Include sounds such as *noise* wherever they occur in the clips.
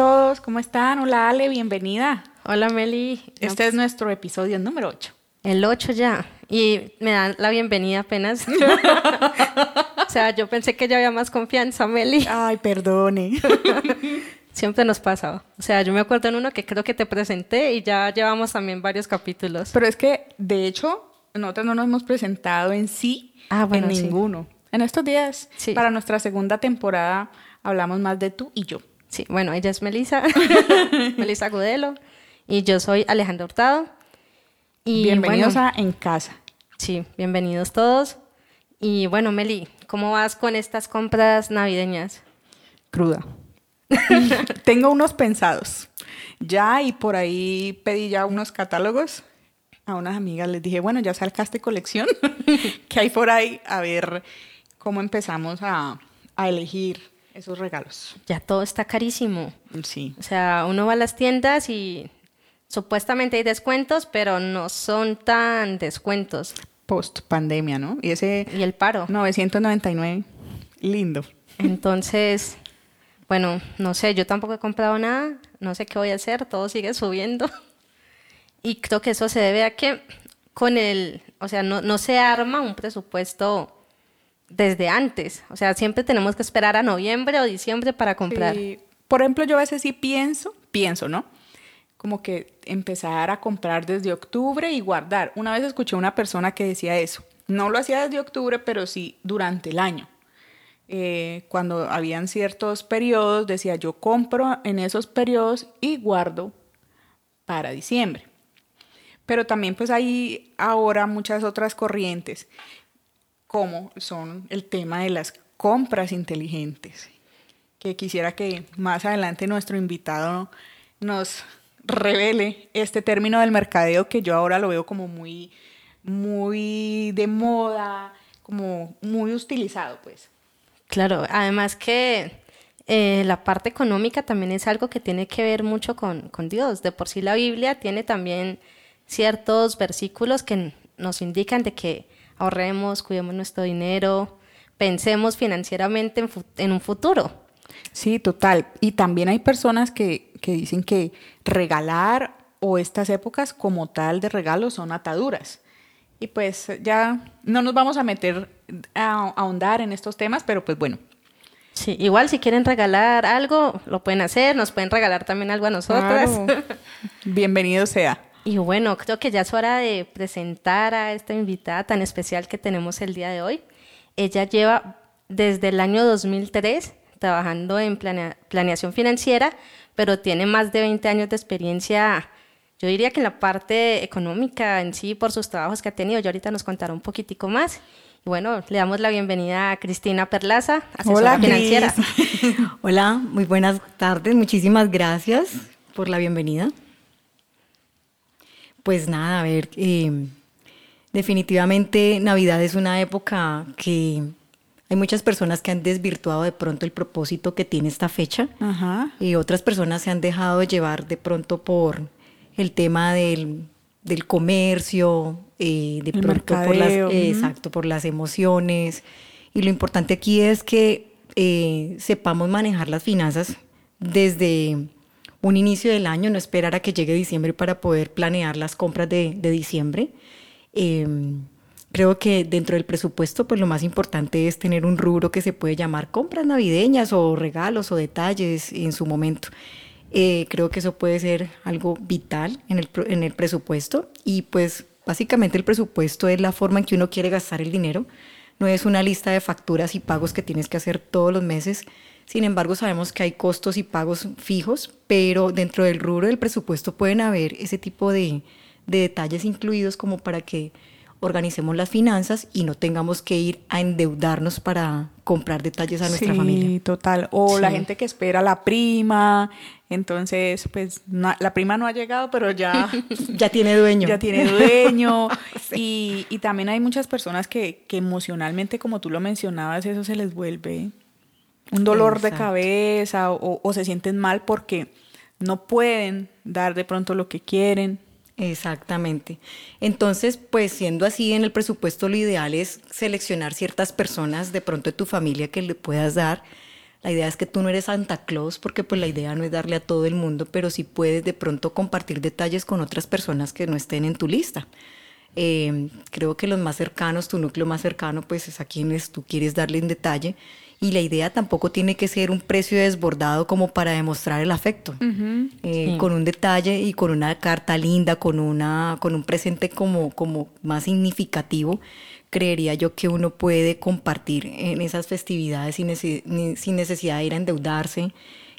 Todos, ¿cómo están? Hola Ale, bienvenida. Hola Meli. Este es nuestro episodio número 8. El 8 ya. Y me dan la bienvenida apenas. *laughs* o sea, yo pensé que ya había más confianza, Meli. Ay, perdone. *laughs* Siempre nos pasa. O sea, yo me acuerdo en uno que creo que te presenté y ya llevamos también varios capítulos. Pero es que, de hecho, nosotros no nos hemos presentado en sí Ah, bueno, en sí. ninguno. En estos días, Sí. para nuestra segunda temporada, hablamos más de tú y yo. Sí, bueno, ella es Melisa, *laughs* Melisa Gudelo, y yo soy Alejandra Hurtado. Y Bienvenidos bueno, a En Casa. Sí, bienvenidos todos. Y bueno, Meli, ¿cómo vas con estas compras navideñas? Cruda. *laughs* Tengo unos pensados. Ya, y por ahí pedí ya unos catálogos a unas amigas. Les dije, bueno, ya sacaste colección. *laughs* que hay por ahí? A ver cómo empezamos a, a elegir esos regalos. Ya todo está carísimo. Sí. O sea, uno va a las tiendas y supuestamente hay descuentos, pero no son tan descuentos. Post pandemia, ¿no? Y ese Y el paro. 999, lindo. Entonces, bueno, no sé, yo tampoco he comprado nada, no sé qué voy a hacer, todo sigue subiendo. *laughs* Y creo que eso se debe a que con el, o sea, no, no se arma un presupuesto desde antes. O sea, siempre tenemos que esperar a noviembre o diciembre para comprar. Sí. Por ejemplo, yo a veces sí pienso, pienso, ¿no? Como que empezar a comprar desde octubre y guardar. Una vez escuché a una persona que decía eso. No lo hacía desde octubre, pero sí durante el año. Eh, cuando habían ciertos periodos, decía yo compro en esos periodos y guardo para diciembre. Pero también pues hay ahora muchas otras corrientes, como son el tema de las compras inteligentes que quisiera que más adelante nuestro invitado nos revele este término del mercadeo que yo ahora lo veo como muy, muy de moda, como muy utilizado, pues. Claro, además que eh, la parte económica también es algo que tiene que ver mucho con, con Dios. De por sí la Biblia tiene también ciertos versículos que nos indican de que ahorremos, cuidemos nuestro dinero, pensemos financieramente en, fu- en un futuro. Sí, total. Y también hay personas que, que dicen que regalar o estas épocas como tal de regalo son ataduras. Y pues ya no nos vamos a meter a a ahondar en estos temas, pero pues bueno, Sí, igual si quieren regalar algo, lo pueden hacer, nos pueden regalar también algo a nosotras. Claro. *laughs* Bienvenido sea. Y bueno, creo que ya es hora de presentar a esta invitada tan especial que tenemos el día de hoy. Ella lleva desde el año 2003 trabajando en planea- planeación financiera, pero tiene más de 20 años de experiencia, yo diría que en la parte económica en sí, por sus trabajos que ha tenido. Ya ahorita nos contará un poquitico más. Y bueno, le damos la bienvenida a Cristina Perlaza, asesora Hola, financiera. *laughs* Hola, muy buenas tardes. Muchísimas gracias por la bienvenida. Pues nada, a ver, eh, definitivamente Navidad es una época que hay muchas personas que han desvirtuado de pronto el propósito que tiene esta fecha Ajá. y otras personas se han dejado llevar de pronto por el tema del, del comercio, eh, de El pronto por las, eh, exacto, por las emociones. Y lo importante aquí es que eh, sepamos manejar las finanzas desde un inicio del año, no esperar a que llegue diciembre para poder planear las compras de, diciembre. Eh, creo que dentro del presupuesto, pues lo más importante es tener un rubro que se puede llamar compras navideñas o regalos o detalles en su momento. Eh, creo que eso puede ser algo vital en el, en el presupuesto y pues básicamente el presupuesto es la forma en que uno quiere gastar el dinero. No es una lista de facturas y pagos que tienes que hacer todos los meses. Sin embargo, sabemos que hay costos y pagos fijos, pero dentro del rubro del presupuesto pueden haber ese tipo de, de detalles incluidos como para que organicemos las finanzas y no tengamos que ir a endeudarnos para comprar detalles a nuestra sí, familia. total. O la Sí. gente que espera la prima, entonces, pues no- la prima no ha llegado, pero ya, *laughs* Ya tiene dueño. ya tiene dueño. *laughs* y, y también hay muchas personas que, que emocionalmente, como tú lo mencionabas, eso se les vuelve un dolor de cabeza o, o se sienten mal porque no pueden dar de pronto lo que quieren. Exactamente. Entonces, pues siendo así, en el presupuesto lo ideal es seleccionar ciertas personas de pronto de tu familia que le puedas dar La idea es que tú no eres Santa Claus porque pues la idea no es darle a todo el mundo, pero sí puedes de pronto compartir detalles con otras personas que no estén en tu lista. Eh, creo que los más cercanos, tu núcleo más cercano, pues es a quienes tú quieres darle en detalle. Y la idea tampoco tiene que ser un precio desbordado como para demostrar el afecto. Eh, con un detalle y con una carta linda, con, una, con un presente como, como más significativo, creería yo que uno puede compartir en esas festividades sin, sin necesidad de ir a endeudarse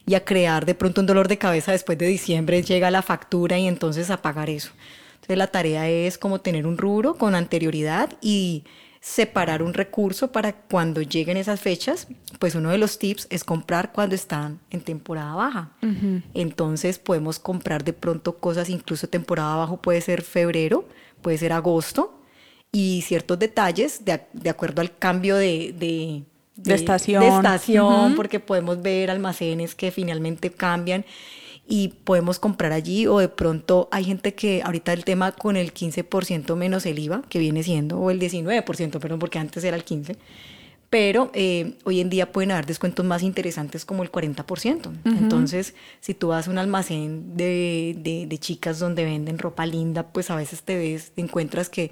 y a crear de pronto un dolor de cabeza después de diciembre, llega la factura y entonces a pagar eso. Entonces la tarea es como tener un rubro con anterioridad y separar un recurso para cuando lleguen esas fechas, pues uno de los tips es comprar cuando están en temporada baja. Entonces podemos comprar de pronto cosas, incluso temporada baja puede ser febrero, puede ser agosto, y ciertos detalles de, de acuerdo al cambio de, de, de estación, de estación porque podemos ver almacenes que finalmente cambian y podemos comprar allí o de pronto hay gente que ahorita el tema con el 15% menos el IVA, que viene siendo, o el 19%, perdón, porque antes era el 15%, pero eh, hoy en día pueden haber descuentos más interesantes como el 40%. Entonces, si tú vas a un almacén de, de, chicas donde venden ropa linda, pues a veces te ves, te encuentras que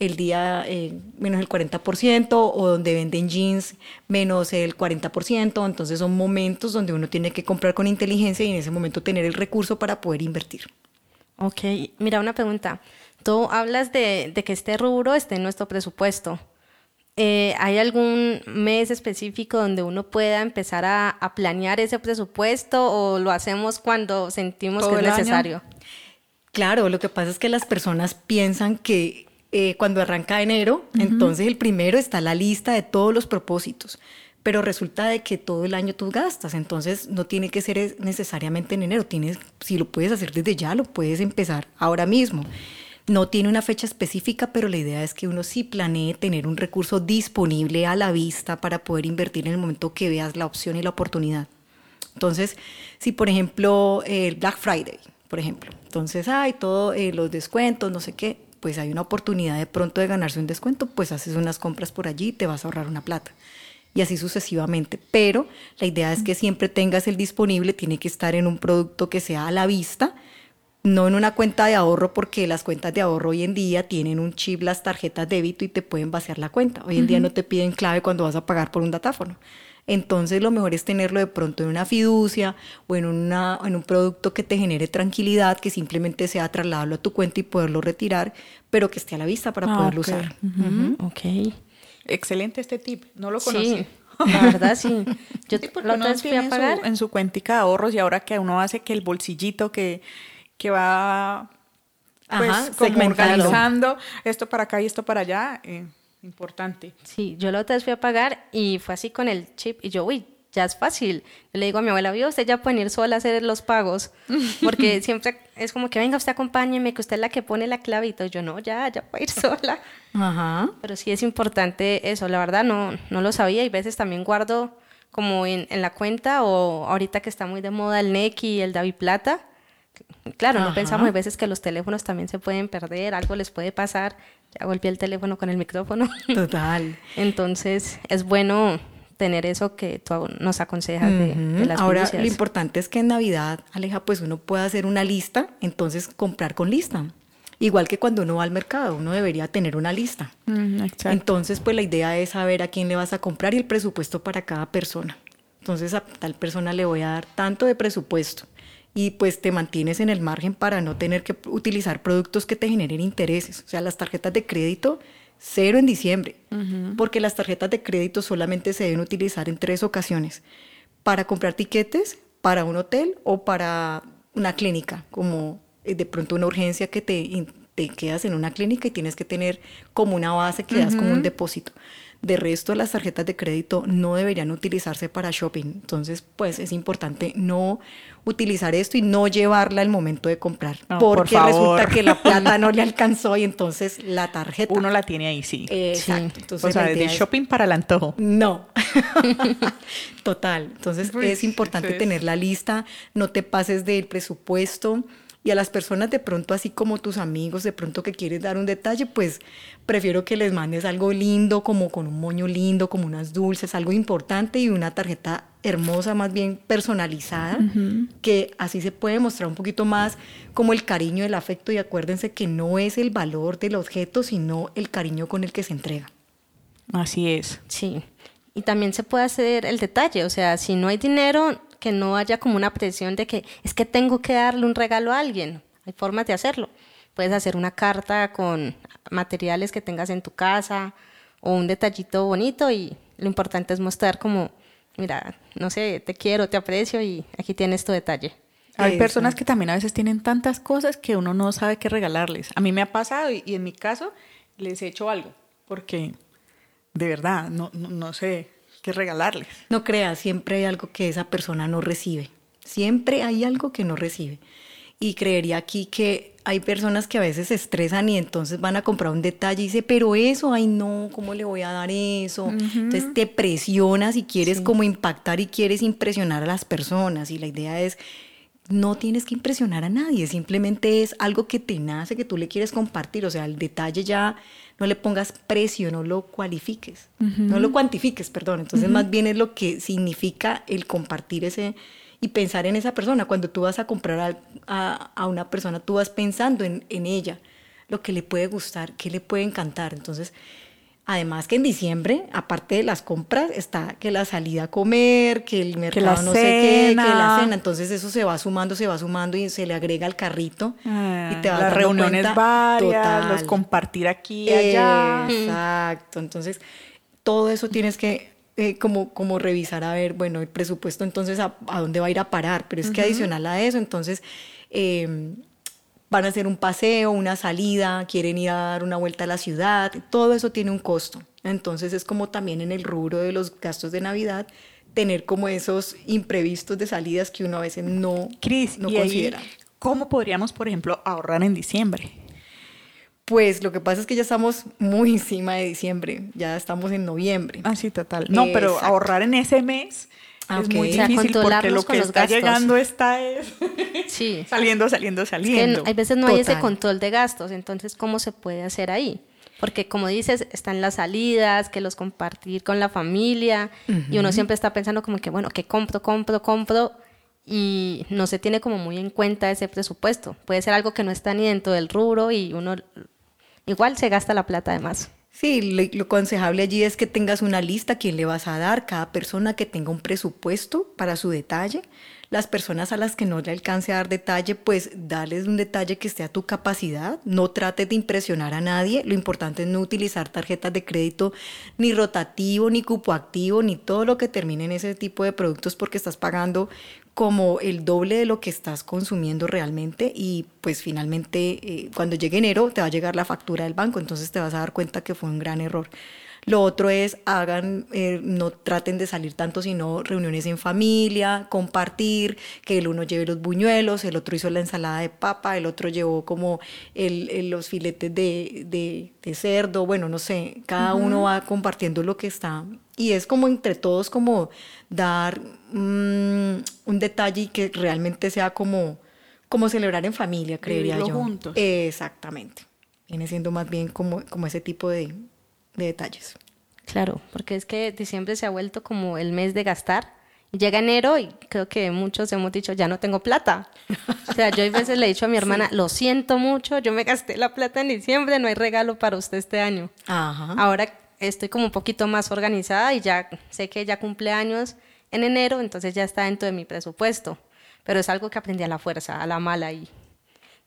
el día eh, menos el 40% o donde venden jeans menos el 40%. Entonces son momentos donde uno tiene que comprar con inteligencia y en ese momento tener el recurso para poder invertir. Ok, mira una pregunta. Tú hablas de, de que este rubro esté en nuestro presupuesto. Eh, ¿Hay algún mes específico donde uno pueda empezar a, planear ese presupuesto o lo hacemos cuando sentimos que es necesario? Claro, lo que pasa es que las personas piensan que eh, cuando arranca enero, entonces el primero está la lista de todos los propósitos, pero resulta de que todo el año tú gastas, entonces no tiene que ser necesariamente en enero, tienes, si lo puedes hacer desde ya, lo puedes empezar ahora mismo. No tiene una fecha específica, pero la idea es que uno sí planee tener un recurso disponible a la vista para poder invertir en el momento que veas la opción y la oportunidad. Entonces, si por ejemplo el Black Friday, por ejemplo, entonces hay todos eh, los descuentos, no sé qué, pues hay una oportunidad de pronto de ganarse un descuento, pues haces unas compras por allí y te vas a ahorrar una plata. Y así sucesivamente. Pero la idea es que siempre tengas el disponible, tiene que estar en un producto que sea a la vista no en una cuenta de ahorro porque las cuentas de ahorro hoy en día tienen un chip las tarjetas de débito y te pueden vaciar la cuenta. Hoy en día no te piden clave cuando vas a pagar por un datáfono. Entonces lo mejor es tenerlo de pronto en una fiducia o en, una, en un producto que te genere tranquilidad, que simplemente sea trasladarlo a tu cuenta y poderlo retirar, pero que esté a la vista para ah, poderlo usar. Ok. Excelente este tip, no lo conocí. Sí. La verdad, sí. *laughs* Yo sí, la otra vez fui a pagar. En su, en su cuentica de ahorros y ahora que uno hace que el bolsillito que que va pues, como organizando esto para acá y esto para allá. Eh, importante. Sí, yo la otra vez fui a pagar y fue así con el chip y yo, uy, ya es fácil. le digo a mi abuela, vio, usted ya puede ir sola a hacer los pagos, *laughs* porque siempre es como que venga, usted acompáñeme, que usted es la que pone la todo. Yo no, ya, ya puedo ir *laughs* sola. Ajá. Pero sí es importante eso, la verdad no, no lo sabía y veces también guardo como en, en la cuenta o ahorita que está muy de moda el NEC y el Davi Plata, Claro, no pensamos a veces que los teléfonos también se pueden perder, algo les puede pasar. Ya golpeé el teléfono con el micrófono. *laughs* Total. Entonces, es bueno tener eso que tú nos aconsejas de, las Ahora, lo importante es que en Navidad, Aleja, pues uno pueda hacer una lista, entonces comprar con lista. Igual que cuando uno va al mercado, uno debería tener una lista. entonces, pues la idea es saber a quién le vas a comprar y el presupuesto para cada persona. Entonces, a tal persona le voy a dar tanto de presupuesto y pues te mantienes en el margen para no tener que utilizar productos que te generen intereses. O sea, las tarjetas de crédito, cero en diciembre, porque las tarjetas de crédito solamente se deben utilizar en tres ocasiones, para comprar tiquetes, para un hotel o para una clínica, como eh, de pronto una urgencia que te, te quedas en una clínica y tienes que tener como una base que das como un depósito. De resto, las tarjetas de crédito no deberían utilizarse para shopping. Entonces, pues es importante no utilizar esto y no llevarla al momento de comprar. porque resulta que la plata no le *laughs* alcanzó y entonces la tarjeta. Uno la tiene ahí, sí. Exacto. Entonces, o sea, desde shopping para el antojo. No. *laughs* Total. Entonces, es importante tener la lista, no te pases del presupuesto. Y a las personas de pronto, así como tus amigos, de pronto que quieres dar un detalle, pues prefiero que les mandes algo lindo, como con un moño lindo, como unas dulces, algo importante y una tarjeta hermosa, más bien personalizada, que así se puede mostrar un poquito más como el cariño, el afecto y acuérdense que no es el valor del objeto, sino el cariño con el que se entrega. Así es. Sí. Y también se puede hacer el detalle, o sea, si no hay dinero, que no haya como una presión de que es que tengo que darle un regalo a alguien. Hay formas de hacerlo. Puedes hacer una carta con materiales que tengas en tu casa o un detallito bonito y lo importante es mostrar como, mira, no sé, te quiero, te aprecio y aquí tienes tu detalle. Hay personas que también a veces tienen tantas cosas que uno no sabe qué regalarles. A mí me ha pasado y, en mi caso les he hecho algo porque de verdad no, no, no sé qué regalarles. No creas, siempre hay algo que esa persona no recibe. Siempre hay algo que no recibe. Y creería aquí que hay personas que a veces se estresan y entonces van a comprar un detalle y dice, pero eso, ay no, ¿cómo le voy a dar eso? Entonces te presionas y quieres como impactar y quieres impresionar a las personas. Y la idea es, no tienes que impresionar a nadie, simplemente es algo que te nace, que tú le quieres compartir. O sea, el detalle ya no le pongas precio, no lo cualifiques, no lo cuantifiques, perdón. Entonces más bien es lo que significa el compartir ese y pensar en esa persona. Cuando tú vas a comprar a, a, una persona, tú vas pensando en, en, ella, lo que le puede gustar, qué le puede encantar. Entonces, además que en diciembre, aparte de las compras, está que la salida a comer, que el mercado no sé qué, que la cena. Entonces eso se va sumando, se va sumando y se le agrega al carrito. y te vas las reuniones cuenta, varias, los compartir aquí y allá. Exacto. Entonces, todo eso tienes que eh, como, como revisar a ver, bueno, el presupuesto entonces a, dónde va a ir a parar, pero es que adicional a eso, entonces em, van a hacer un paseo, una salida, quieren ir a dar una vuelta a la ciudad, todo eso tiene un costo. Entonces es como también en el rubro de los gastos de Navidad, tener como esos imprevistos de salidas que uno a veces no, considera. ¿Cómo podríamos, por ejemplo, ahorrar en diciembre? Pues lo que pasa es que ya estamos muy encima de diciembre, ya estamos en noviembre. Ah, sí, total. No, pero ahorrar en ese mes es muy difícil porque lo que está llegando está es *laughs* sí. saliendo, saliendo, saliendo. Es que hay veces no hay ese control de gastos, entonces ¿cómo se puede hacer ahí? Porque como dices, están las salidas, que los compartir con la familia y uno siempre está pensando como que, bueno, que compro, compro, compro y no se tiene como muy en cuenta ese presupuesto. Puede ser algo que no está ni dentro del rubro y uno igual se gasta la plata además. Sí, lo, aconsejable allí es que tengas una lista quién le vas a dar, cada persona que tenga un presupuesto para su detalle. Las personas a las que no le alcance a dar detalle, pues darles un detalle que esté a tu capacidad. No trates de impresionar a nadie. Lo importante es no utilizar tarjetas de crédito ni rotativo, ni cupo activo, ni todo lo que termine en ese tipo de productos porque estás pagando como el doble de lo que estás consumiendo realmente y pues finalmente eh, cuando llegue enero te va a llegar la factura del banco, entonces te vas a dar cuenta que fue un gran error. Lo otro es, hagan, eh, no traten de salir tanto, sino reuniones en familia, compartir, que el uno lleve los buñuelos, el otro hizo la ensalada de papa, el otro llevó como el, los filetes de, de, cerdo, bueno, no sé, cada uno va compartiendo lo que está. Y es como entre todos como dar mm, un detalle y que realmente sea como, como celebrar en familia, creería yo. juntos. Exactamente. Viene siendo más bien como, como ese tipo de, de detalles. Claro, porque es que diciembre se ha vuelto como el mes de gastar. Llega enero y creo que muchos hemos dicho, ya no tengo plata. O sea, yo a veces le he dicho a mi *laughs* hermana, lo siento mucho, yo me gasté la plata en diciembre, no hay regalo para usted este año. Ajá. Ahora estoy como un poquito más organizada y ya sé que ya cumple años en enero, entonces ya está dentro de mi presupuesto. Pero es algo que aprendí a la fuerza, a la mala y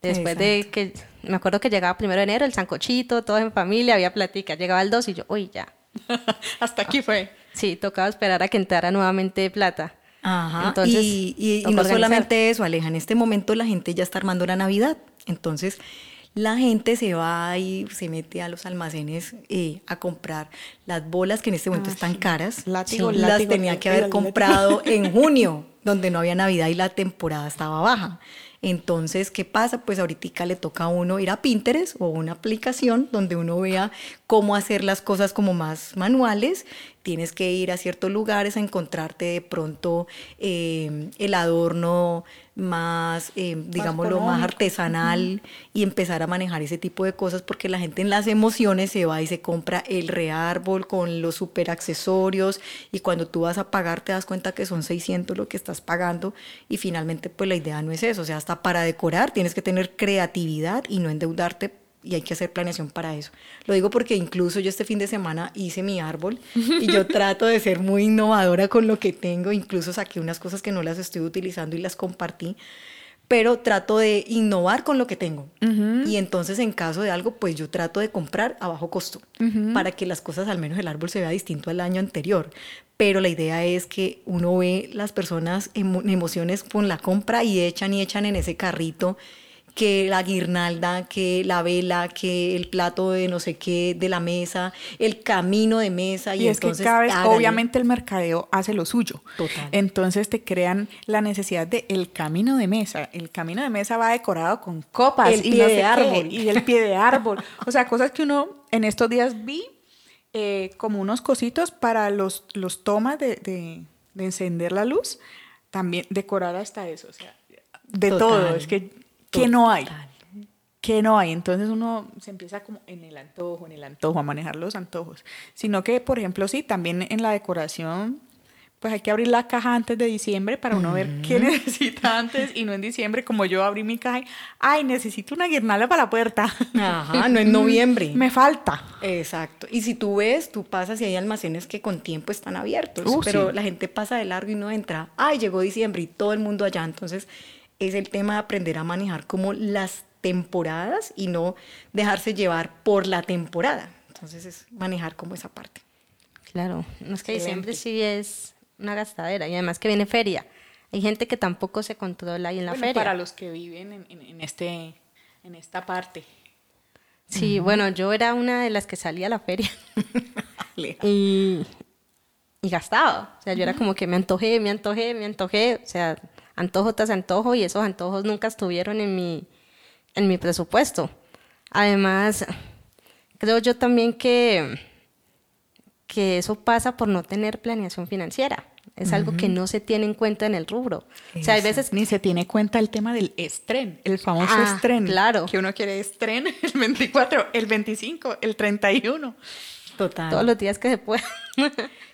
Después de que, me acuerdo que llegaba primero de enero, el sancochito, todos en familia, había platica. Llegaba el 2 y yo, uy, ya. *laughs* Hasta aquí fue. Sí, tocaba esperar a que entrara nuevamente plata. Ajá. Entonces, y, no solamente eso, Aleja, en este momento la gente ya está armando la Navidad. Entonces, la gente se va y se mete a los almacenes eh, a comprar las bolas que en este momento ah, están caras. Látigo, las tenía que haber comprado *laughs* en junio donde no había Navidad y la temporada estaba baja. Entonces, ¿qué pasa? Pues ahorita le toca a uno ir a Pinterest o una aplicación donde uno vea cómo hacer las cosas como más manuales. Tienes que ir a ciertos lugares a encontrarte de pronto eh, el adorno más, eh, digámoslo, más artesanal y empezar a manejar ese tipo de cosas porque la gente en las emociones se va y se compra el reárbol con los super accesorios y cuando tú vas a pagar te das cuenta que son 600 lo que estás pagando y finalmente pues la idea no es eso, o sea, hasta para decorar tienes que tener creatividad y no endeudarte y hay que hacer planeación para eso. Lo digo porque incluso yo este fin de semana hice mi árbol y yo *laughs* trato de ser muy innovadora con lo que tengo, incluso saqué unas cosas que no las estoy utilizando y las compartí, pero trato de innovar con lo que tengo. Y entonces en caso de algo, pues yo trato de comprar a bajo costo para que las cosas, al menos el árbol se vea distinto al año anterior. Pero la idea es que uno ve las personas en emociones con la compra y echan y echan en ese carrito que la guirnalda, que la vela, que el plato de no sé qué de la mesa, el camino de mesa. Y, es entonces, que cada vez, obviamente el mercadeo hace lo suyo. Total. Entonces te crean la necesidad de el camino de mesa. El camino de mesa va decorado con copas el pie de árbol. y el pie de *laughs* árbol. o sea, cosas que uno en estos días vi eh, como unos cositos para los, los tomas de, de, encender la luz. También decorar hasta eso. O sea, de todo. Es que que no hay. Que no hay. Entonces uno se empieza como en el antojo, en el antojo, a manejar los antojos. Sino que, por ejemplo, sí, también en la decoración, pues hay que abrir la caja antes de diciembre para uno ver qué necesita antes y no en diciembre, como yo abrí mi caja y, ay, necesito una guirnalda para la puerta. Ajá, no en *laughs* noviembre. Me falta. Exacto. Y si tú ves, tú pasas y hay almacenes que con tiempo están abiertos, uh, pero la gente pasa de largo y no entra. Ay, llegó diciembre y todo el mundo allá. Entonces, es el tema de aprender a manejar como las temporadas y no dejarse llevar por la temporada. Entonces es manejar como esa parte. Claro, no es que diciembre sí es una gastadera y además que viene feria. Hay gente que tampoco se controla ahí en la feria. Para los que viven en, este, en esta parte. Sí, bueno, yo era una de las que salía a la feria *laughs* y, y gastaba. O sea, yo era como que me antojé, me antojé, me antojé. O sea, antojo tras antojo y esos antojos nunca estuvieron en mi, en mi presupuesto. Además, creo yo también que, que eso pasa por no tener planeación financiera. Es algo que no se tiene en cuenta en el rubro. O sea, hay veces... Ni se tiene cuenta el tema del estren, el famoso ah, estren. Claro. Que uno quiere estren *laughs* el 24, el 25, el 31. Total. Todos los días que se pueda.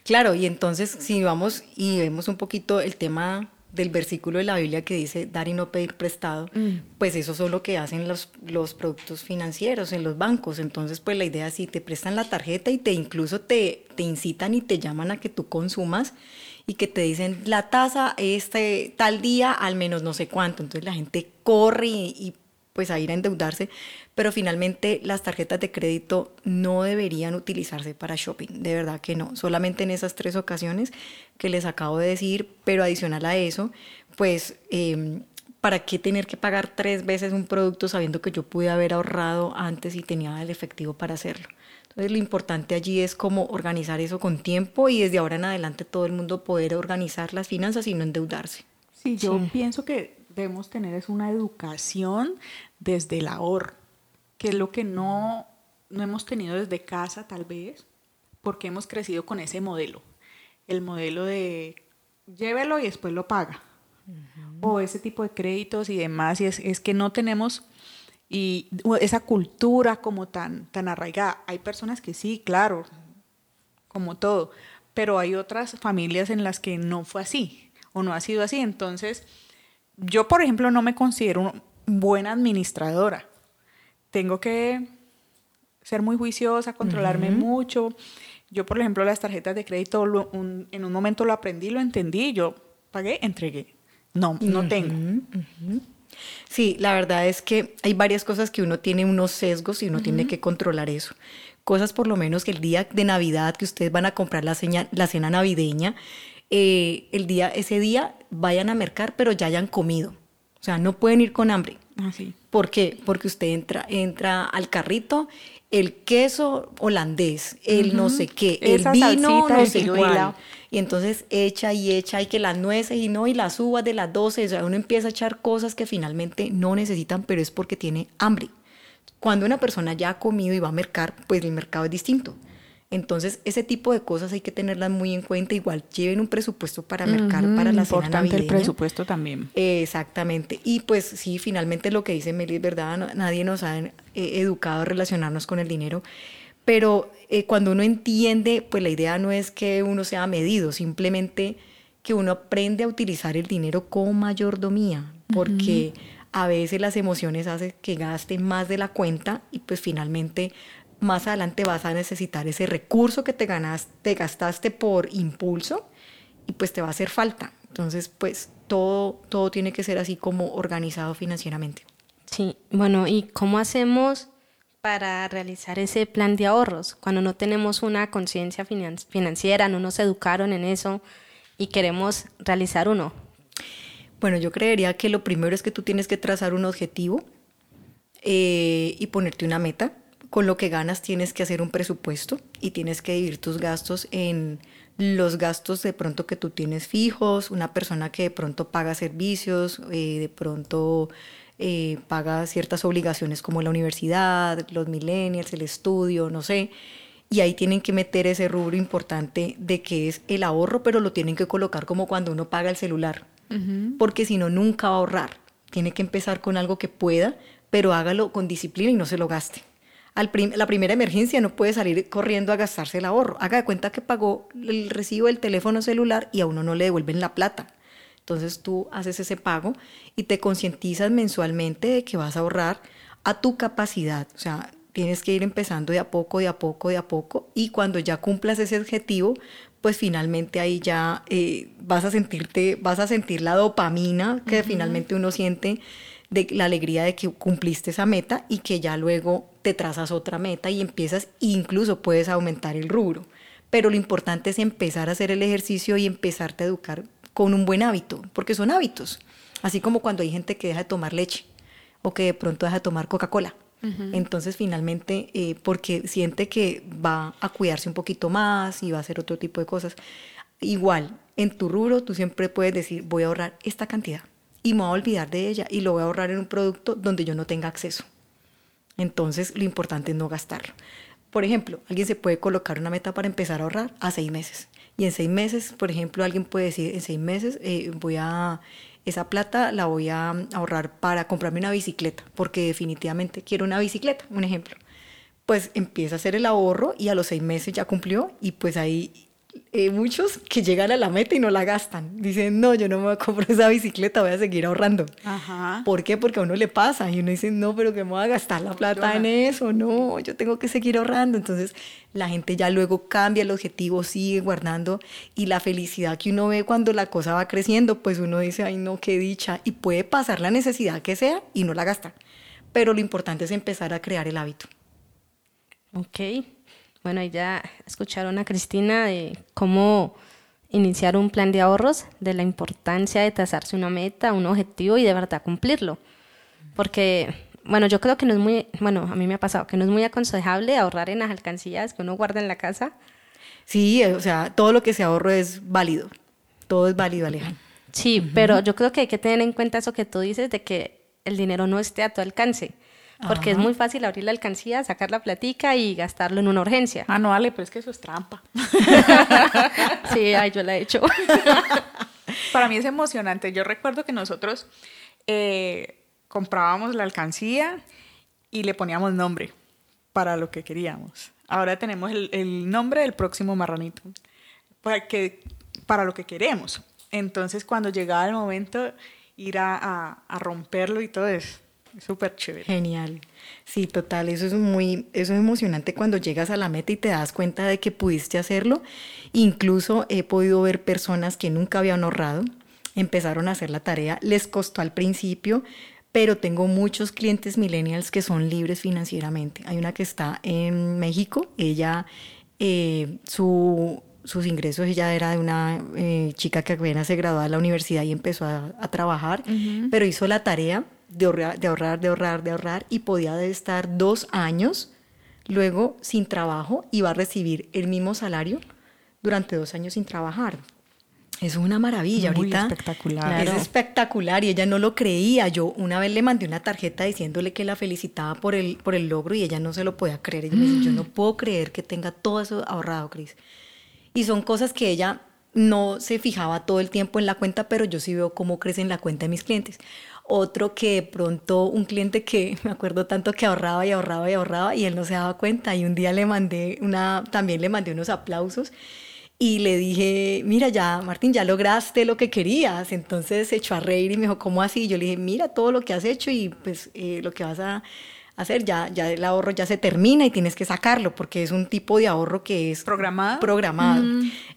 claro, y entonces si vamos y vemos un poquito el tema del versículo de la Biblia que dice dar y no pedir prestado, mm. pues eso es lo que hacen los, los productos financieros en los bancos. Entonces, pues la idea es si te prestan la tarjeta y te incluso te, te incitan y te llaman a que tú consumas y que te dicen la tasa este tal día al menos no sé cuánto. Entonces la gente corre y pues a ir a endeudarse, pero finalmente las tarjetas de crédito no deberían utilizarse para shopping, de verdad que no, solamente en esas tres ocasiones que les acabo de decir, pero adicional a eso, pues em, ¿para qué tener que pagar tres veces un producto sabiendo que yo pude haber ahorrado antes y tenía el efectivo para hacerlo? Entonces lo importante allí es cómo organizar eso con tiempo y desde ahora en adelante todo el mundo poder organizar las finanzas y no endeudarse. Sí, yo pienso que debemos tener es una educación desde el ahorro, que es lo que no, no hemos tenido desde casa tal vez, porque hemos crecido con ese modelo, el modelo de llévelo y después lo paga, o ese tipo de créditos y demás, y es, es que no tenemos y esa cultura como tan, tan arraigada. Hay personas que sí, claro, como todo, pero hay otras familias en las que no fue así o no ha sido así. Entonces, yo, por ejemplo, no me considero buena administradora. Tengo que ser muy juiciosa, controlarme mucho. Yo, por ejemplo, las tarjetas de crédito, en un momento lo aprendí, lo entendí, yo pagué, entregué. No, no tengo. Sí, la verdad es que hay varias cosas que uno tiene unos sesgos y uno tiene que controlar eso. Cosas por lo menos que el día de Navidad que ustedes van a comprar la, la cena navideña, eh, el día, ese día vayan a mercar, pero ya hayan comido. O sea, no pueden ir con hambre. Ah, ¿Por qué? Porque usted entra, entra al carrito, el queso holandés, el no sé qué, el vino no sé cuál. y entonces echa y echa y que las nueces y no, y las uvas de las 12, o sea, uno empieza a echar cosas que finalmente no necesitan, pero es porque tiene hambre. Cuando una persona ya ha comido y va a mercar, pues el mercado es distinto. Entonces, ese tipo de cosas hay que tenerlas muy en cuenta. Igual lleven un presupuesto para mercar para la cena Importante el presupuesto también. Exactamente. Y pues sí, finalmente lo que dice Meli es verdad, nadie nos ha eh, educado a relacionarnos con el dinero. Pero eh, cuando uno entiende, pues la idea no es que uno sea medido, simplemente que uno aprende a utilizar el dinero con mayordomía, porque a veces las emociones hacen que gaste más de la cuenta y pues finalmente más adelante vas a necesitar ese recurso que te ganaste, gastaste por impulso y pues te va a hacer falta. Entonces, pues todo, todo tiene que ser así como organizado financieramente. Sí, bueno, ¿y cómo hacemos para realizar ese plan de ahorros cuando no tenemos una conciencia financiera, no nos educaron en eso y queremos realizar uno? Bueno, yo creería que lo primero es que tú tienes que trazar un objetivo eh, y ponerte una meta con lo que ganas tienes que hacer un presupuesto y tienes que dividir tus gastos en los gastos de pronto que tú tienes fijos, una persona que de pronto paga servicios, eh, de pronto eh, paga ciertas obligaciones como la universidad, los millennials, el estudio, no sé. Y ahí tienen que meter ese rubro importante de que es el ahorro, pero lo tienen que colocar como cuando uno paga el celular, porque si no, nunca va a ahorrar. Tiene que empezar con algo que pueda, pero hágalo con disciplina y no se lo gaste la primera emergencia no puede salir corriendo a gastarse el ahorro. Haga de cuenta que pagó el recibo del teléfono celular y a uno no le devuelven la plata. Entonces tú haces ese pago y te concientizas mensualmente de que vas a ahorrar a tu capacidad. O sea, tienes que ir empezando de a poco, de a poco, de a poco. Y cuando ya cumplas ese objetivo, pues finalmente ahí ya eh, vas a sentirte, vas a sentir la dopamina que finalmente uno siente de la alegría de que cumpliste esa meta y que ya luego te trazas otra meta y empiezas, incluso puedes aumentar el rubro. Pero lo importante es empezar a hacer el ejercicio y empezarte a educar con un buen hábito, porque son hábitos. Así como cuando hay gente que deja de tomar leche o que de pronto deja de tomar Coca-Cola. Entonces, finalmente, eh, porque siente que va a cuidarse un poquito más y va a hacer otro tipo de cosas. Igual, en tu rubro, tú siempre puedes decir, voy a ahorrar esta cantidad y me voy a olvidar de ella y lo voy a ahorrar en un producto donde yo no tenga acceso. Entonces, lo importante es no gastarlo. Por ejemplo, alguien se puede colocar una meta para empezar a ahorrar a seis meses. Y en seis meses, por ejemplo, alguien puede decir, en seis meses eh, voy a, esa plata la voy a ahorrar para comprarme una bicicleta, porque definitivamente quiero una bicicleta, un ejemplo. Pues empieza a hacer el ahorro y a los seis meses ya cumplió y pues ahí eh, muchos que llegan a la meta y no la gastan. Dicen, no, yo no me comprar esa bicicleta, voy a seguir ahorrando. Ajá. ¿Por qué? Porque a uno le pasa y uno dice, no, pero que me voy a gastar la plata en eso, no, yo tengo que seguir ahorrando. Entonces la gente ya luego cambia el objetivo, sigue guardando y la felicidad que uno ve cuando la cosa va creciendo, pues uno dice, ay, no, qué dicha. Y puede pasar la necesidad que sea y no la gasta. Pero lo importante es empezar a crear el hábito. Ok. Bueno, ya escucharon a Cristina de cómo iniciar un plan de ahorros, de la importancia de trazarse una meta, un objetivo y de verdad cumplirlo. Porque, bueno, yo creo que no es muy, bueno, a mí me ha pasado que no es muy aconsejable ahorrar en las alcancías que uno guarda en la casa. Sí, o sea, todo lo que se ahorro es válido. Todo es válido, Alejandro. Sí, pero yo creo que hay que tener en cuenta eso que tú dices de que el dinero no esté a tu alcance porque es muy fácil abrir la alcancía, sacar la platica y gastarlo en una urgencia. Ah, no, vale, pero es que eso es trampa. *laughs* sí, ay, yo la he hecho. *laughs* Para mí es emocionante. Yo recuerdo que nosotros eh, comprábamos la alcancía y le poníamos nombre para lo que queríamos. Ahora tenemos el, nombre del próximo marranito para, que, para lo que queremos. Entonces, cuando llegaba el momento, ir a, a romperlo y todo eso Súper chévere. Genial. Sí, total, eso es muy, eso es emocionante cuando llegas a la meta y te das cuenta de que pudiste hacerlo. Incluso he podido ver personas que nunca habían ahorrado, empezaron a hacer la tarea, les costó al principio, pero tengo muchos clientes millennials que son libres financieramente. Hay una que está en México, ella, eh, su, sus ingresos, ella era de una eh, chica que apenas se graduó de la universidad y empezó a, trabajar, pero hizo la tarea de ahorrar, de ahorrar, de ahorrar, de ahorrar y podía estar dos años luego sin trabajo y va a recibir el mismo salario durante dos años sin trabajar. Es una maravilla Muy ahorita. espectacular. Es espectacular y ella no lo creía. Yo una vez le mandé una tarjeta diciéndole que la felicitaba por el, por el logro y ella no se lo podía creer. Ella me dice, yo no puedo creer que tenga todo eso ahorrado, Cris. Y son cosas que ella no se fijaba todo el tiempo en la cuenta, pero yo sí veo cómo crece en la cuenta de mis clientes. Otro que de pronto un cliente que *laughs* me acuerdo tanto que ahorraba y ahorraba y ahorraba y él no se daba cuenta y un día le mandé una, también le mandé unos aplausos y le dije, mira ya, Martín, ya lograste lo que querías. Entonces se echó a reír y me dijo, ¿cómo así? Yo le dije, mira todo lo que has hecho y pues eh, lo que vas a hacer, ya, ya el ahorro ya se termina y tienes que sacarlo porque es un tipo de ahorro que es ¿Programado? Programado.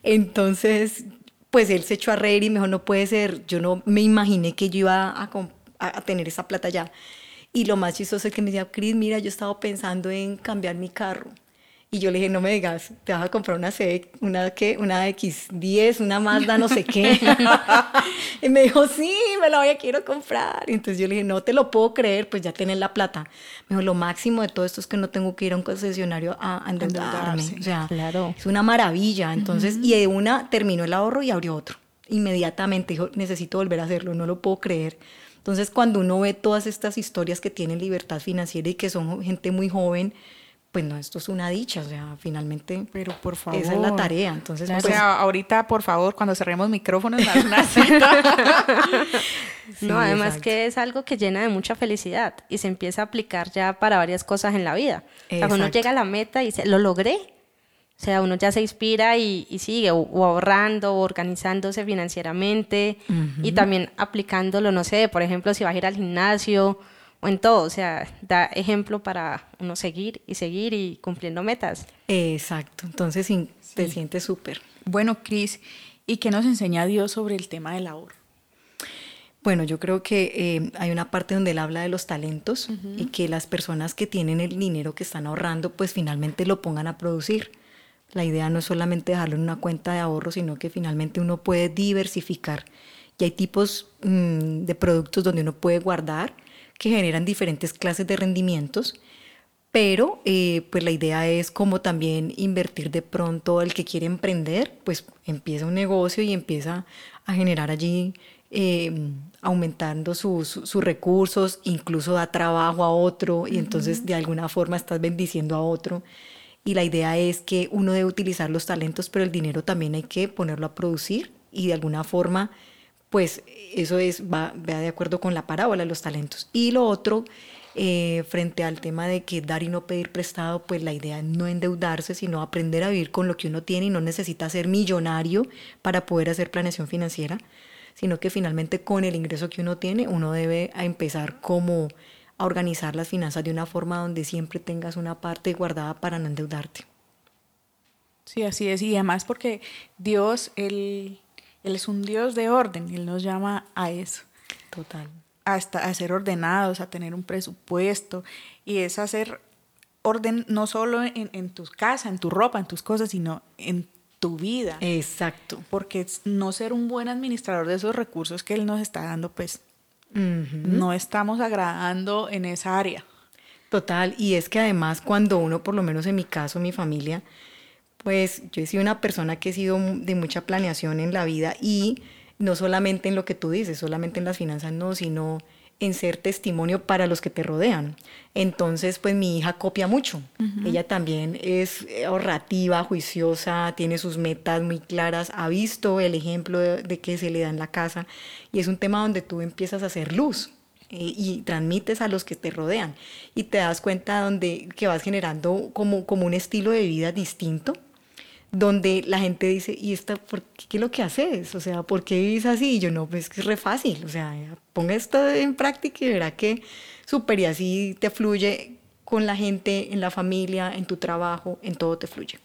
Entonces, pues él se echó a reír y me dijo, no puede ser, yo no me imaginé que yo iba a, com- a- a tener esa plata ya. Y lo más chistoso es que me decía, Cris, mira, yo estaba pensando en cambiar mi carro. Y yo le dije, no me digas, te vas a comprar una C, una que, una X10, una Mazda, no sé qué. *laughs* *laughs* y me dijo, sí, me la voy a quiero comprar. Y entonces yo le dije, no te lo puedo creer, pues ya tienes la plata. Me dijo, lo máximo de todo esto es que no tengo que ir a un concesionario a, endeudarme. O sea, Claro. es una maravilla. Entonces, y de una terminó el ahorro y abrió otro. Inmediatamente dijo, necesito volver a hacerlo, no lo puedo creer. Entonces, cuando uno ve todas estas historias que tienen libertad financiera y que son gente muy joven, pues no, esto es una dicha, o sea, finalmente Pero por favor. esa es la tarea. Entonces, o pues, sea, ahorita, por favor, cuando cerremos micrófonos, haz una cita. sí, no, además exacto. que es algo que llena de mucha felicidad y se empieza a aplicar ya para varias cosas en la vida. O sea, uno Exacto. llega a la meta y dice, lo logré. O sea, uno ya se inspira y, y sigue o, o ahorrando o organizándose financieramente y también aplicándolo, no sé, por ejemplo, si vas a ir al gimnasio o en todo. O sea, da ejemplo para uno seguir y seguir y cumpliendo metas. Exacto. Entonces, sí, te sientes súper. bueno, Cris, ¿y qué nos enseña Dios sobre el tema del ahorro? Bueno, yo creo que eh, hay una parte donde él habla de los talentos y que las personas que tienen el dinero que están ahorrando, pues finalmente lo pongan a producir. La idea no es solamente dejarlo en una cuenta de ahorro, sino que finalmente uno puede diversificar. Y hay tipos mm, de productos donde uno puede guardar que generan diferentes clases de rendimientos, pero eh, pues la idea es como también invertir de pronto el que quiere emprender, pues empieza un negocio y empieza a generar allí, eh, aumentando sus, sus- sus recursos, incluso da trabajo a otro y entonces de alguna forma estás bendiciendo a otro. Y la idea es que uno debe utilizar los talentos, pero el dinero también hay que ponerlo a producir y de alguna forma, pues eso es, va, va de acuerdo con la parábola de los talentos. Y lo otro, eh, frente al tema de que dar y no pedir prestado, pues la idea es no endeudarse, sino aprender a vivir con lo que uno tiene y no necesita ser millonario para poder hacer planeación financiera, sino que finalmente con el ingreso que uno tiene, uno debe a empezar como a organizar las finanzas de una forma donde siempre tengas una parte guardada para no endeudarte. Sí, así es. Y además porque Dios, él, él es un Dios de orden. Él nos llama a eso. Total. Hasta a ser ordenados, a tener un presupuesto. Y es hacer orden no solo en, en tu casa, en tu ropa, en tus cosas, sino en tu vida. Exacto. Porque no ser un buen administrador de esos recursos que Él nos está dando, pues No estamos agradando en esa área. Total, y es que además cuando uno, por lo menos en mi caso, mi familia, pues yo he sido una persona que he sido de mucha planeación en la vida y no solamente en lo que tú dices, solamente en las finanzas, no, sino en ser testimonio para los que te rodean. Entonces, pues mi hija copia mucho. Ella también es ahorrativa, juiciosa, tiene sus metas muy claras, ha visto el ejemplo de, de que se le da en la casa y es un tema donde tú empiezas a hacer luz eh, y transmites a los que te rodean y te das cuenta donde que vas generando como, como un estilo de vida distinto donde la gente dice, ¿y esta, por qué, qué es lo que haces? O sea, ¿por qué vives así? Y yo, no, pues que es re fácil, o sea, ponga esto en práctica y verá que súper y así te fluye con la gente, en la familia, en tu trabajo, en todo te fluye.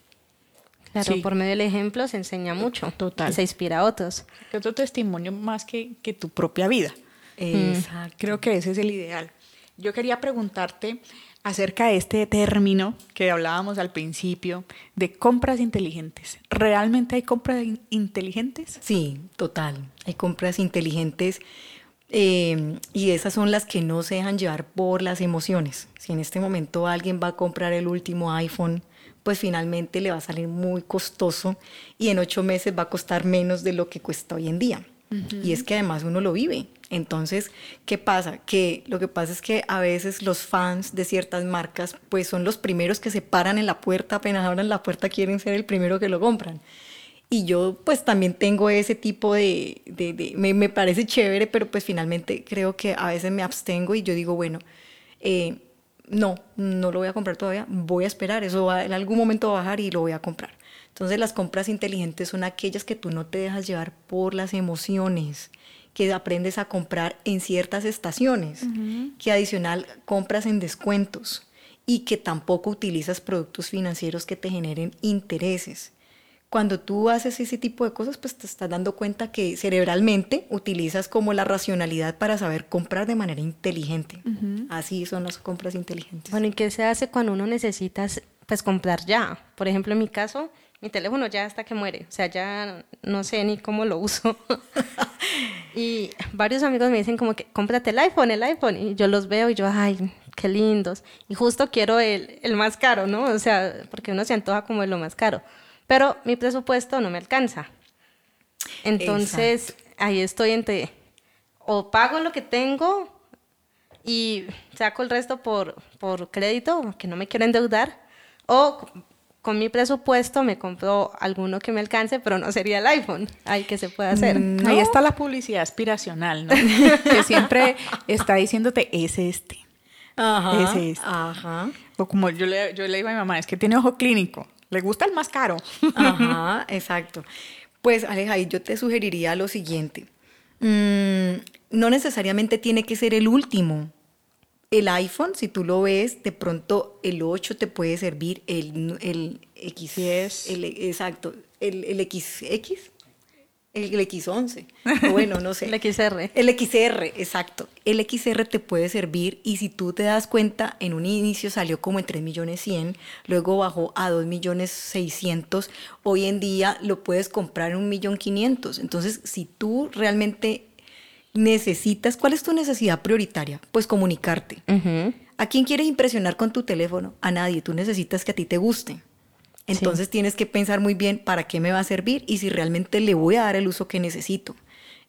Claro, Sí. por medio del ejemplo se enseña mucho. Total. Y se inspira a otros. Que otro testimonio más que, que tu propia vida. Exacto. Creo que ese es el ideal. Yo quería preguntarte acerca de este término que hablábamos al principio de compras inteligentes. ¿Realmente hay compras in- inteligentes? Sí, total. Hay compras inteligentes eh, y esas son las que no se dejan llevar por las emociones. Si en este momento alguien va a comprar el último iPhone pues finalmente le va a salir muy costoso y en ocho meses va a costar menos de lo que cuesta hoy en día. Y es que además uno lo vive. Entonces, ¿qué pasa? Que lo que pasa es que a veces los fans de ciertas marcas, pues son los primeros que se paran en la puerta, apenas abran la puerta quieren ser el primero que lo compran. Y yo pues también tengo ese tipo de, me, parece chévere, pero pues finalmente creo que a veces me abstengo y yo digo, bueno, eh, no, no lo voy a comprar todavía, voy a esperar, eso va en algún momento a bajar y lo voy a comprar. Entonces las compras inteligentes son aquellas que tú no te dejas llevar por las emociones, que aprendes a comprar en ciertas estaciones, que adicional compras en descuentos y que tampoco utilizas productos financieros que te generen intereses. Cuando tú haces ese tipo de cosas, pues te estás dando cuenta que cerebralmente utilizas como la racionalidad para saber comprar de manera inteligente. Así son las compras inteligentes. Bueno, ¿y qué se hace cuando uno necesita pues comprar ya? Por ejemplo, en mi caso, mi teléfono ya hasta que muere, o sea, ya no sé ni cómo lo uso. *laughs* y varios amigos me dicen como que cómprate el iPhone, el iPhone, y yo los veo y yo, ay, qué lindos. Y justo quiero el, el más caro, ¿no? O sea, porque uno se antoja como de lo más caro pero mi presupuesto no me alcanza. Entonces, ahí estoy entre, o pago lo que tengo y saco el resto por, por crédito, que no me quiero endeudar, o con mi presupuesto me compro alguno que me alcance, pero no sería el iPhone. Ahí que se puede hacer. Mm, ahí está la publicidad aspiracional, ¿no? *laughs* que siempre está diciéndote, es este. Ajá, es este. Ajá. O como yo le, yo le digo a mi mamá, es que tiene ojo clínico. Le gusta el más caro. Ajá, *laughs* exacto. Pues Aleja, yo te sugeriría lo siguiente. Mm, no necesariamente tiene que ser el último. El iPhone, si tú lo ves, de pronto el 8 te puede servir, el, el X. El, exacto, el, el XX el, X11, *laughs* bueno, no sé. el XR. El XR, exacto. El XR te puede servir y si tú te das cuenta, en un inicio salió como en 3 millones 100, luego bajó a 2 millones 600, hoy en día lo puedes comprar en un millón 500. Entonces, si tú realmente necesitas, ¿cuál es tu necesidad prioritaria? Pues comunicarte. ¿A quién quieres impresionar con tu teléfono? A nadie. Tú necesitas que a ti te guste. Entonces tienes que pensar muy bien para qué me va a servir y si realmente le voy a dar el uso que necesito.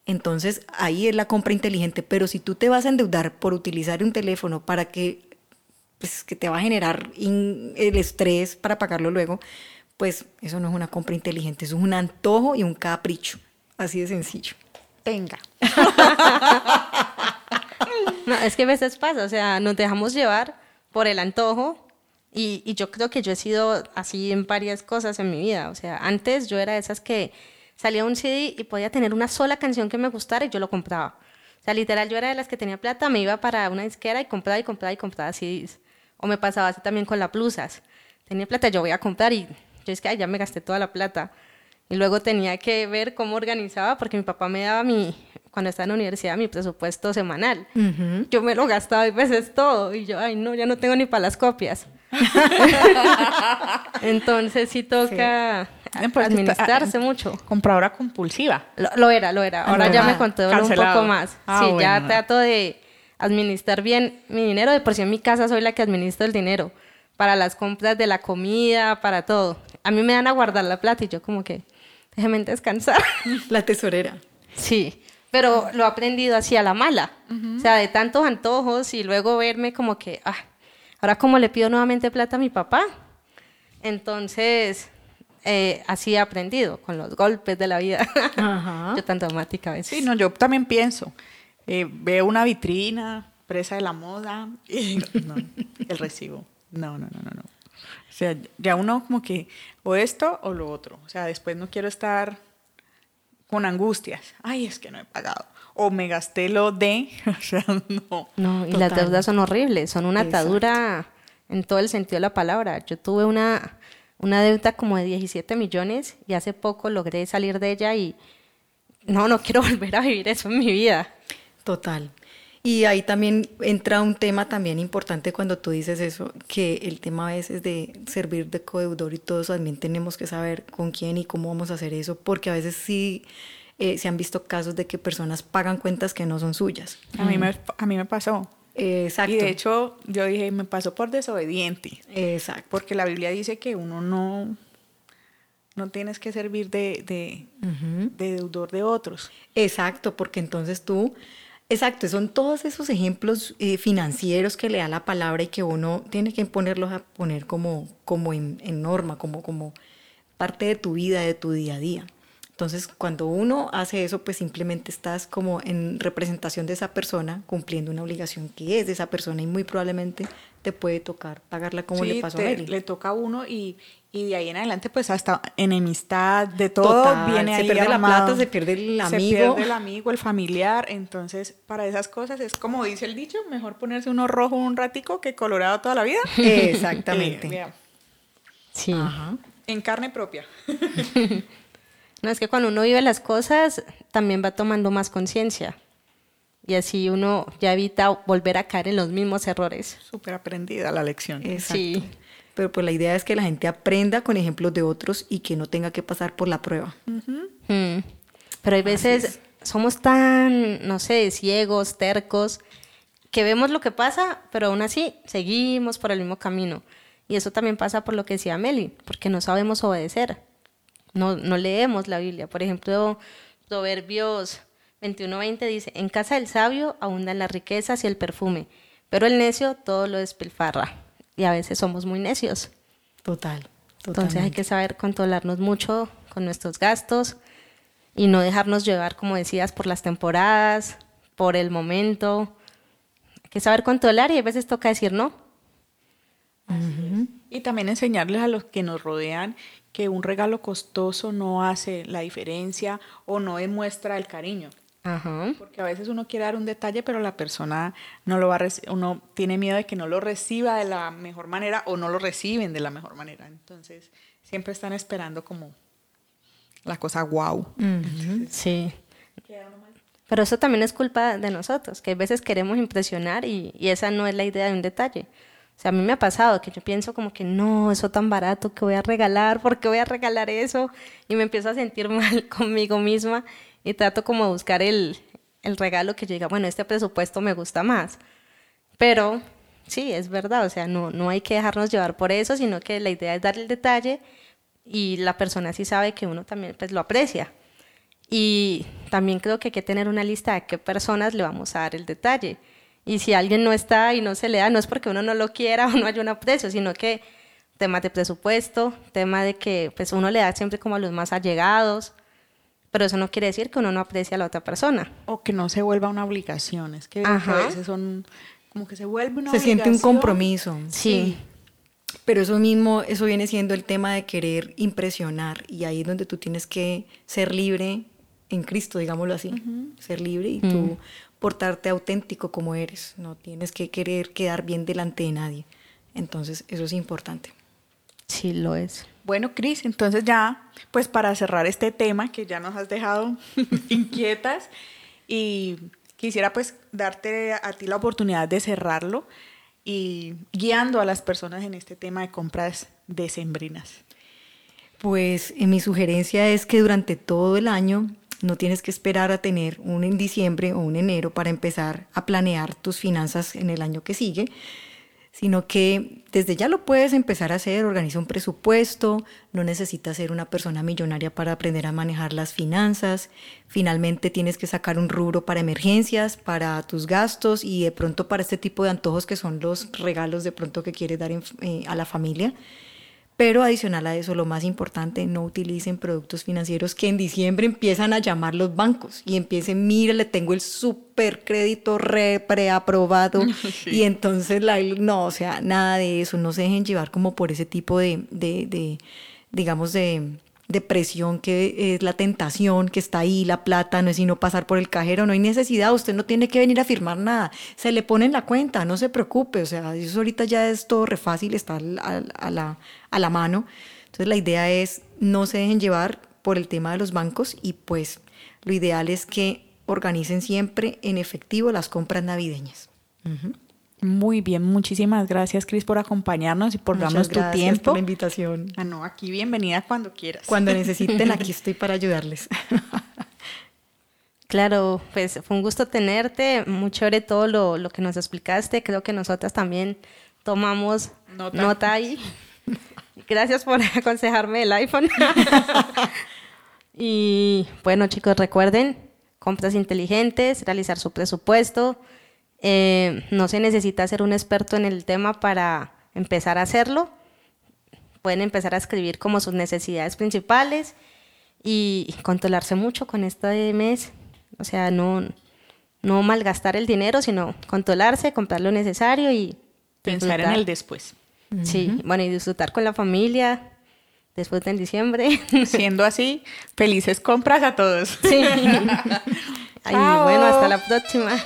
Entonces ahí es la compra inteligente, pero si tú te vas a endeudar por utilizar un teléfono para que, pues, que te va a generar el estrés para pagarlo luego, pues eso no es una compra inteligente, eso es un antojo y un capricho, así de sencillo. Venga. no, es que a veces pasa, o sea, nos dejamos llevar por el antojo y, y, yo creo que yo he sido así en varias cosas en mi vida. O sea, antes yo era de esas que salía un CD y podía tener una sola canción que me gustara y yo lo compraba. O sea, literal, yo era de las que tenía plata, me iba para una disquera y compraba y compraba y compraba CDs. O me pasaba así también con las blusas. Tenía plata, yo voy a comprar y yo es que ya me gasté toda la plata. Y luego tenía que ver cómo organizaba porque mi papá me daba mi, cuando estaba en la universidad, mi presupuesto semanal. Yo me lo gastaba y veces todo. Y yo, ay, no, ya no tengo ni para las copias. *laughs* Entonces sí toca administrarse ah, mucho. Compradora compulsiva. Lo, era, lo era. Ahora ya me controlo un poco más. Ah, sí, ya trato de administrar bien mi dinero. De por sí en mi casa soy la que administra el dinero. Para las compras de la comida, para todo. A mí me dan a guardar la plata y yo como que, déjeme descansar. *laughs* La tesorera. Sí, pero lo he aprendido así a la mala. O sea, de tantos antojos y luego verme como que, ah, Ahora como le pido nuevamente plata a mi papá, entonces eh, así he aprendido con los golpes de la vida. *laughs* yo tan dramática a veces. Sí, no, yo también pienso. Eh, veo una vitrina, presa de la moda, y *laughs* no, el recibo. No, no, no, no, no. O sea, ya uno como que o esto o lo otro. O sea, después no quiero estar con angustias. Ay, es que no he pagado o me gasté lo de, *laughs* o sea, no. No, y las deudas son horribles, son una atadura en todo el sentido de la palabra. Yo tuve una, una deuda como de 17 millones y hace poco logré salir de ella y no, no quiero *laughs* volver a vivir eso en mi vida. Total. Y ahí también entra un tema también importante cuando tú dices eso, que el tema a veces de servir de codeudor y todo eso, también tenemos que saber con quién y cómo vamos a hacer eso, porque a veces sí eh, se han visto casos de que personas pagan cuentas que no son suyas. A mí me, a mí me pasó. Exacto. Y de hecho, yo dije, me pasó por desobediente. Exacto. Porque la Biblia dice que uno no, no tienes que servir de, de, de deudor de otros. Exacto, porque entonces tú, exacto, son todos esos ejemplos eh, financieros que le da la palabra y que uno tiene que ponerlos a poner como, como en, en norma, como, como parte de tu vida, de tu día a día. Entonces, cuando uno hace eso, pues simplemente estás como en representación de esa persona, cumpliendo una obligación que es de esa persona y muy probablemente te puede tocar pagarla como Sí, le pasó te- a Mary. Le toca a uno y, y de ahí en adelante, pues hasta enemistad, de todo Total, viene se ahí pierde la plata, se pierde el Se amigo. pierde el amigo, el familiar. Entonces, para esas cosas es como dice el dicho, mejor ponerse uno rojo un ratico que colorado toda la vida. *laughs* Exactamente. Eh, vea, Sí. Ajá. en carne propia. *laughs* No, es que cuando uno vive las cosas, también va tomando más conciencia. Y así uno ya evita volver a caer en los mismos errores. Súper aprendida la lección. Exacto. Sí. Pero pues la idea es que la gente aprenda con ejemplos de otros y que no tenga que pasar por la prueba. Mm. Pero hay veces somos tan, no sé, ciegos, tercos, que vemos lo que pasa, pero aún así seguimos por el mismo camino. Y eso también pasa por lo que decía Meli, porque no sabemos obedecer. No, no leemos la Biblia. Por ejemplo, Proverbios 21:20 dice, en casa del sabio abundan las riquezas y el perfume, pero el necio todo lo despilfarra. Y a veces somos muy necios. Total. Entonces hay totalmente. que saber controlarnos mucho con nuestros gastos y no dejarnos llevar, como decías, por las temporadas, por el momento. Hay que saber controlar y a veces toca decir no. Y también enseñarles a los que nos rodean que un regalo costoso no hace la diferencia o no demuestra el cariño. Ajá. Porque a veces uno quiere dar un detalle, pero la persona no lo va a uno tiene miedo de que no lo reciba de la mejor manera o no lo reciben de la mejor manera. Entonces, siempre están esperando como la cosa wow. Sí. Pero eso también es culpa de nosotros, que a veces queremos impresionar y, y esa no es la idea de un detalle. O sea, a mí me ha pasado que yo pienso como que no, eso tan barato que voy a regalar, ¿por qué voy a regalar eso? Y me empiezo a sentir *laughs* mal conmigo misma y trato como de buscar el, el regalo que diga, bueno, este presupuesto me gusta más. Pero sí, es verdad, o sea, no, no hay que dejarnos llevar por eso, sino que la idea es dar el detalle y la persona sí sabe que uno también pues lo aprecia. Y también creo que hay que tener una lista de qué personas le vamos a dar el detalle. Y si alguien no está y no se le da, no es porque uno no lo quiera *laughs* o no haya un aprecio, sino que tema de presupuesto, tema de que pues uno le da siempre como a los más allegados, pero eso no quiere decir que uno no aprecia a la otra persona. O que no se vuelva una obligación. Es que Ajá. a veces son como que se vuelve una Se siente un obligación. compromiso. Sí. Pero eso mismo, eso viene siendo el tema de querer impresionar y ahí es donde tú tienes que ser libre en Cristo, digámoslo así, ser libre y tú portarte auténtico como eres, no tienes que querer quedar bien delante de nadie. Entonces, eso es importante. Sí, lo es. Bueno, Cris, entonces ya, pues para cerrar este tema que ya nos has dejado *laughs* inquietas y quisiera pues darte a ti la oportunidad de cerrarlo y guiando a las personas en este tema de compras decembrinas. Pues eh, mi sugerencia es que durante todo el año no tienes que esperar a tener un en diciembre o un enero para empezar a planear tus finanzas en el año que sigue, sino que desde ya lo puedes empezar a hacer, organiza un presupuesto, no necesitas ser una persona millonaria para aprender a manejar las finanzas, finalmente tienes que sacar un rubro para emergencias, para tus gastos y de pronto para este tipo de antojos que son los regalos de pronto que quieres dar en- eh, a la familia. Pero adicional a eso, lo más importante, no utilicen productos financieros que en diciembre empiezan a llamar los bancos y empiecen, mire, le tengo el super crédito re preaprobado *laughs* y entonces, la, no, o sea, nada de eso, no se dejen llevar como por ese tipo de, de, de, digamos, de, de presión que es la tentación que está ahí, la plata, no es sino pasar por el cajero, no hay necesidad, usted no tiene que venir a firmar nada, se le pone en la cuenta, no se preocupe, o sea, eso ahorita ya es todo re fácil, está a la mano. Entonces la idea es no se dejen llevar por el tema de los bancos y pues lo ideal es que organicen siempre en efectivo las compras navideñas. Muy bien, muchísimas gracias Cris por acompañarnos y por Muchas darnos tu tiempo. por la invitación. Ah, no, aquí bienvenida cuando quieras. Cuando necesiten, aquí *laughs* estoy para ayudarles. Claro, pues fue un gusto tenerte, muy chévere todo lo, lo que nos explicaste, creo que nosotras también tomamos Nota. nota, ahí. Gracias por *laughs* aconsejarme el iPhone. *laughs* y bueno chicos, recuerden, compras inteligentes, realizar su presupuesto. Eh, no se necesita ser un experto en el tema para empezar a hacerlo. Pueden empezar a escribir como sus necesidades principales y controlarse mucho con este mes. O sea, no, no malgastar el dinero, sino controlarse, comprar lo necesario y Pensar en disfrutar. el después. Sí, bueno, y disfrutar con la familia después del diciembre. *laughs* Siendo así, felices compras a todos. sí. *laughs* Ay, bueno, hasta la próxima.